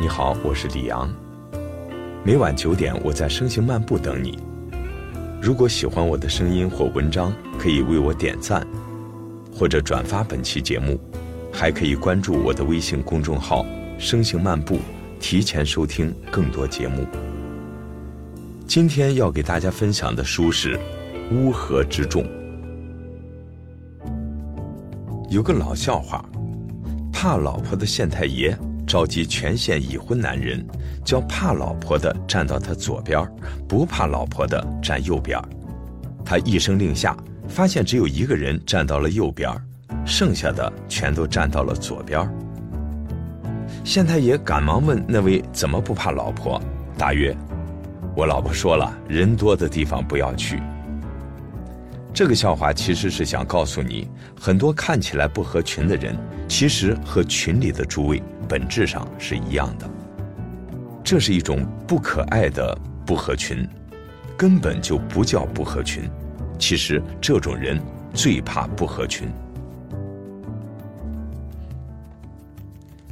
你好，我是李阳。每晚九点，我在声行漫步等你。如果喜欢我的声音或文章，可以为我点赞，或者转发本期节目，还可以关注我的微信公众号“声行漫步”，提前收听更多节目。今天要给大家分享的书是《乌合之众》。有个老笑话，怕老婆的县太爷。召集全县已婚男人，叫怕老婆的站到他左边，不怕老婆的站右边。他一声令下，发现只有一个人站到了右边，剩下的全都站到了左边。县太爷赶忙问那位怎么不怕老婆？答曰：“我老婆说了，人多的地方不要去。”这个笑话其实是想告诉你，很多看起来不合群的人，其实和群里的诸位。本质上是一样的，这是一种不可爱的不合群，根本就不叫不合群。其实这种人最怕不合群。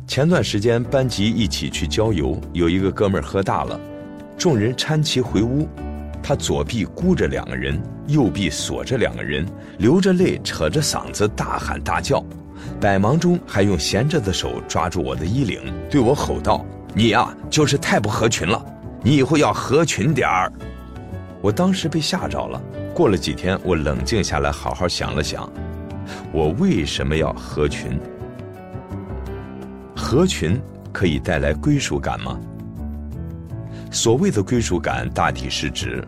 前段时间班级一起去郊游，有一个哥们儿喝大了，众人搀其回屋，他左臂箍着两个人，右臂锁着两个人，流着泪，扯着嗓子大喊大叫。百忙中还用闲着的手抓住我的衣领，对我吼道：“你呀，就是太不合群了，你以后要合群点儿。”我当时被吓着了。过了几天，我冷静下来，好好想了想，我为什么要合群？合群可以带来归属感吗？所谓的归属感，大体是指，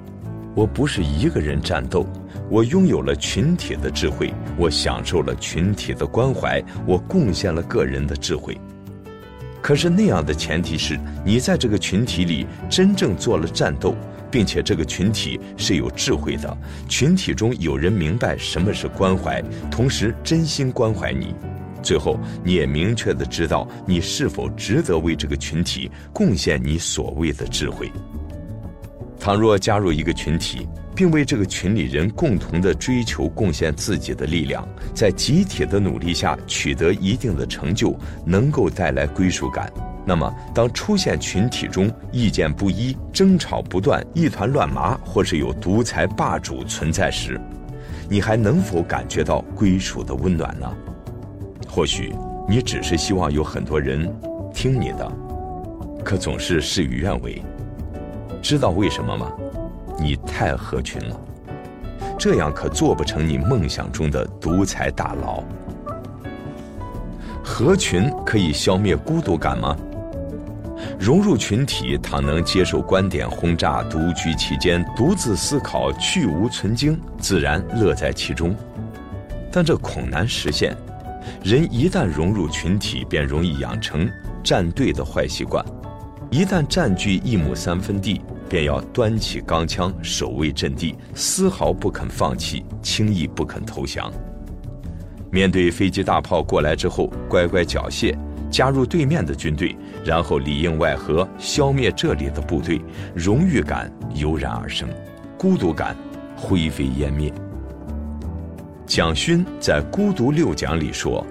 我不是一个人战斗。我拥有了群体的智慧，我享受了群体的关怀，我贡献了个人的智慧。可是那样的前提是你在这个群体里真正做了战斗，并且这个群体是有智慧的，群体中有人明白什么是关怀，同时真心关怀你。最后，你也明确的知道你是否值得为这个群体贡献你所谓的智慧。倘若加入一个群体，并为这个群里人共同的追求贡献自己的力量，在集体的努力下取得一定的成就，能够带来归属感。那么，当出现群体中意见不一、争吵不断、一团乱麻，或是有独裁霸主存在时，你还能否感觉到归属的温暖呢？或许你只是希望有很多人听你的，可总是事与愿违。知道为什么吗？你太合群了，这样可做不成你梦想中的独裁大佬。合群可以消灭孤独感吗？融入群体，倘能接受观点轰炸，独居其间，独自思考，去无存精，自然乐在其中。但这恐难实现。人一旦融入群体，便容易养成站队的坏习惯。一旦占据一亩三分地，便要端起钢枪守卫阵地，丝毫不肯放弃，轻易不肯投降。面对飞机大炮过来之后，乖乖缴械，加入对面的军队，然后里应外合，消灭这里的部队，荣誉感油然而生，孤独感灰飞烟灭。蒋勋在《孤独六讲》里说：“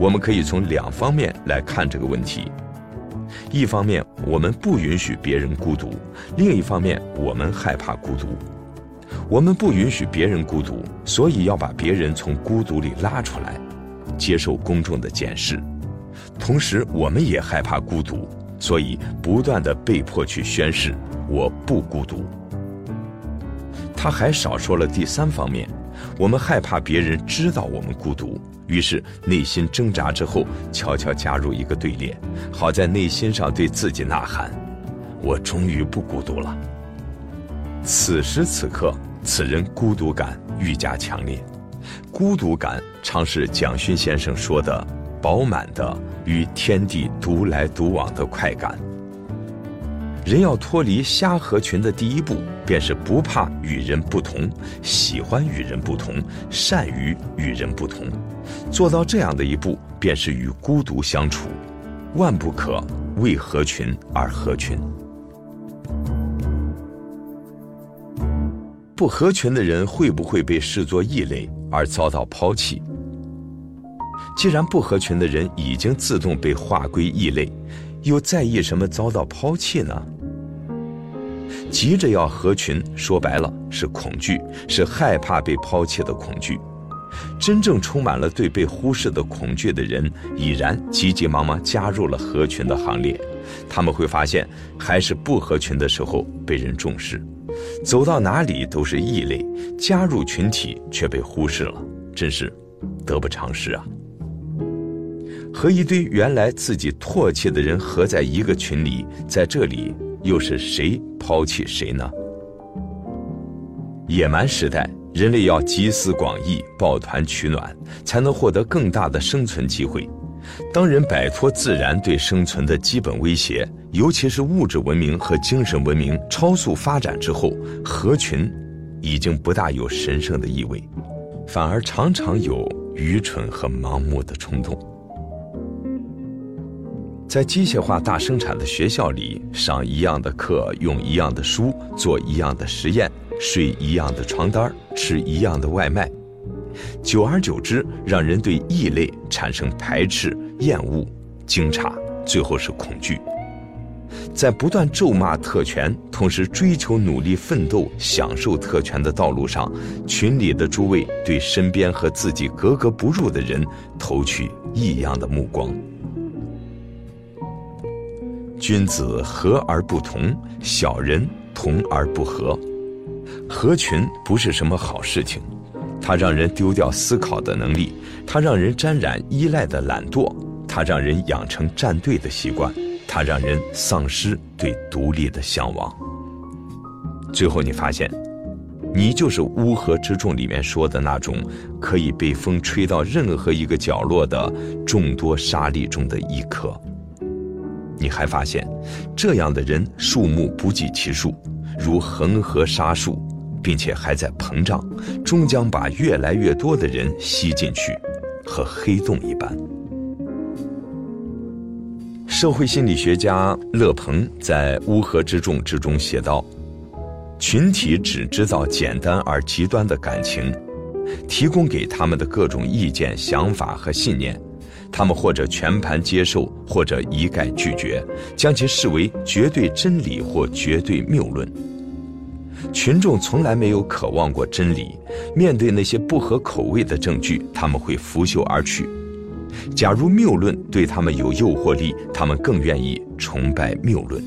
我们可以从两方面来看这个问题。”一方面，我们不允许别人孤独；另一方面，我们害怕孤独。我们不允许别人孤独，所以要把别人从孤独里拉出来，接受公众的检视。同时，我们也害怕孤独，所以不断的被迫去宣誓：我不孤独。他还少说了第三方面。我们害怕别人知道我们孤独，于是内心挣扎之后，悄悄加入一个队列，好在内心上对自己呐喊：“我终于不孤独了。”此时此刻，此人孤独感愈加强烈，孤独感常是蒋勋先生说的“饱满的与天地独来独往的快感”。人要脱离瞎合群的第一步，便是不怕与人不同，喜欢与人不同，善于与人不同。做到这样的一步，便是与孤独相处。万不可为合群而合群。不合群的人会不会被视作异类而遭到抛弃？既然不合群的人已经自动被划归异类。又在意什么遭到抛弃呢？急着要合群，说白了是恐惧，是害怕被抛弃的恐惧。真正充满了对被忽视的恐惧的人，已然急急忙忙加入了合群的行列。他们会发现，还是不合群的时候被人重视，走到哪里都是异类，加入群体却被忽视了，真是得不偿失啊！和一堆原来自己唾弃的人合在一个群里，在这里又是谁抛弃谁呢？野蛮时代。人类要集思广益，抱团取暖，才能获得更大的生存机会。当人摆脱自然对生存的基本威胁，尤其是物质文明和精神文明超速发展之后，合群已经不大有神圣的意味，反而常常有愚蠢和盲目的冲动。在机械化大生产的学校里，上一样的课，用一样的书，做一样的实验。睡一样的床单吃一样的外卖，久而久之，让人对异类产生排斥、厌恶、惊诧，最后是恐惧。在不断咒骂特权，同时追求努力奋斗、享受特权的道路上，群里的诸位对身边和自己格格不入的人投去异样的目光。君子和而不同，小人同而不和。合群不是什么好事情，它让人丢掉思考的能力，它让人沾染依赖的懒惰，它让人养成站队的习惯，它让人丧失对独立的向往。最后你发现，你就是乌合之众里面说的那种可以被风吹到任何一个角落的众多沙粒中的一颗。你还发现，这样的人数目不计其数，如恒河沙数。并且还在膨胀，终将把越来越多的人吸进去，和黑洞一般。社会心理学家勒鹏在《乌合之众》之中写道：“群体只知道简单而极端的感情，提供给他们的各种意见、想法和信念，他们或者全盘接受，或者一概拒绝，将其视为绝对真理或绝对谬论。”群众从来没有渴望过真理，面对那些不合口味的证据，他们会拂袖而去。假如谬论对他们有诱惑力，他们更愿意崇拜谬论。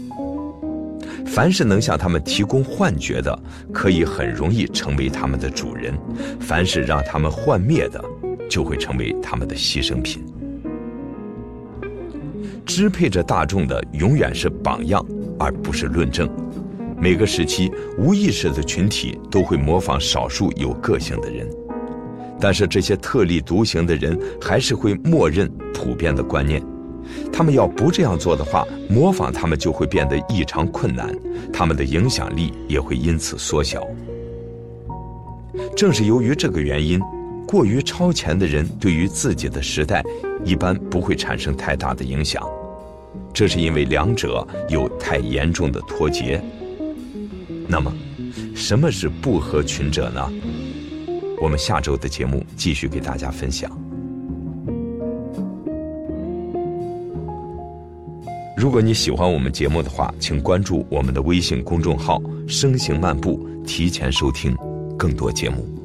凡是能向他们提供幻觉的，可以很容易成为他们的主人；凡是让他们幻灭的，就会成为他们的牺牲品。支配着大众的，永远是榜样，而不是论证。每个时期，无意识的群体都会模仿少数有个性的人，但是这些特立独行的人还是会默认普遍的观念。他们要不这样做的话，模仿他们就会变得异常困难，他们的影响力也会因此缩小。正是由于这个原因，过于超前的人对于自己的时代一般不会产生太大的影响，这是因为两者有太严重的脱节。那么，什么是不合群者呢？我们下周的节目继续给大家分享。如果你喜欢我们节目的话，请关注我们的微信公众号“声行漫步”，提前收听更多节目。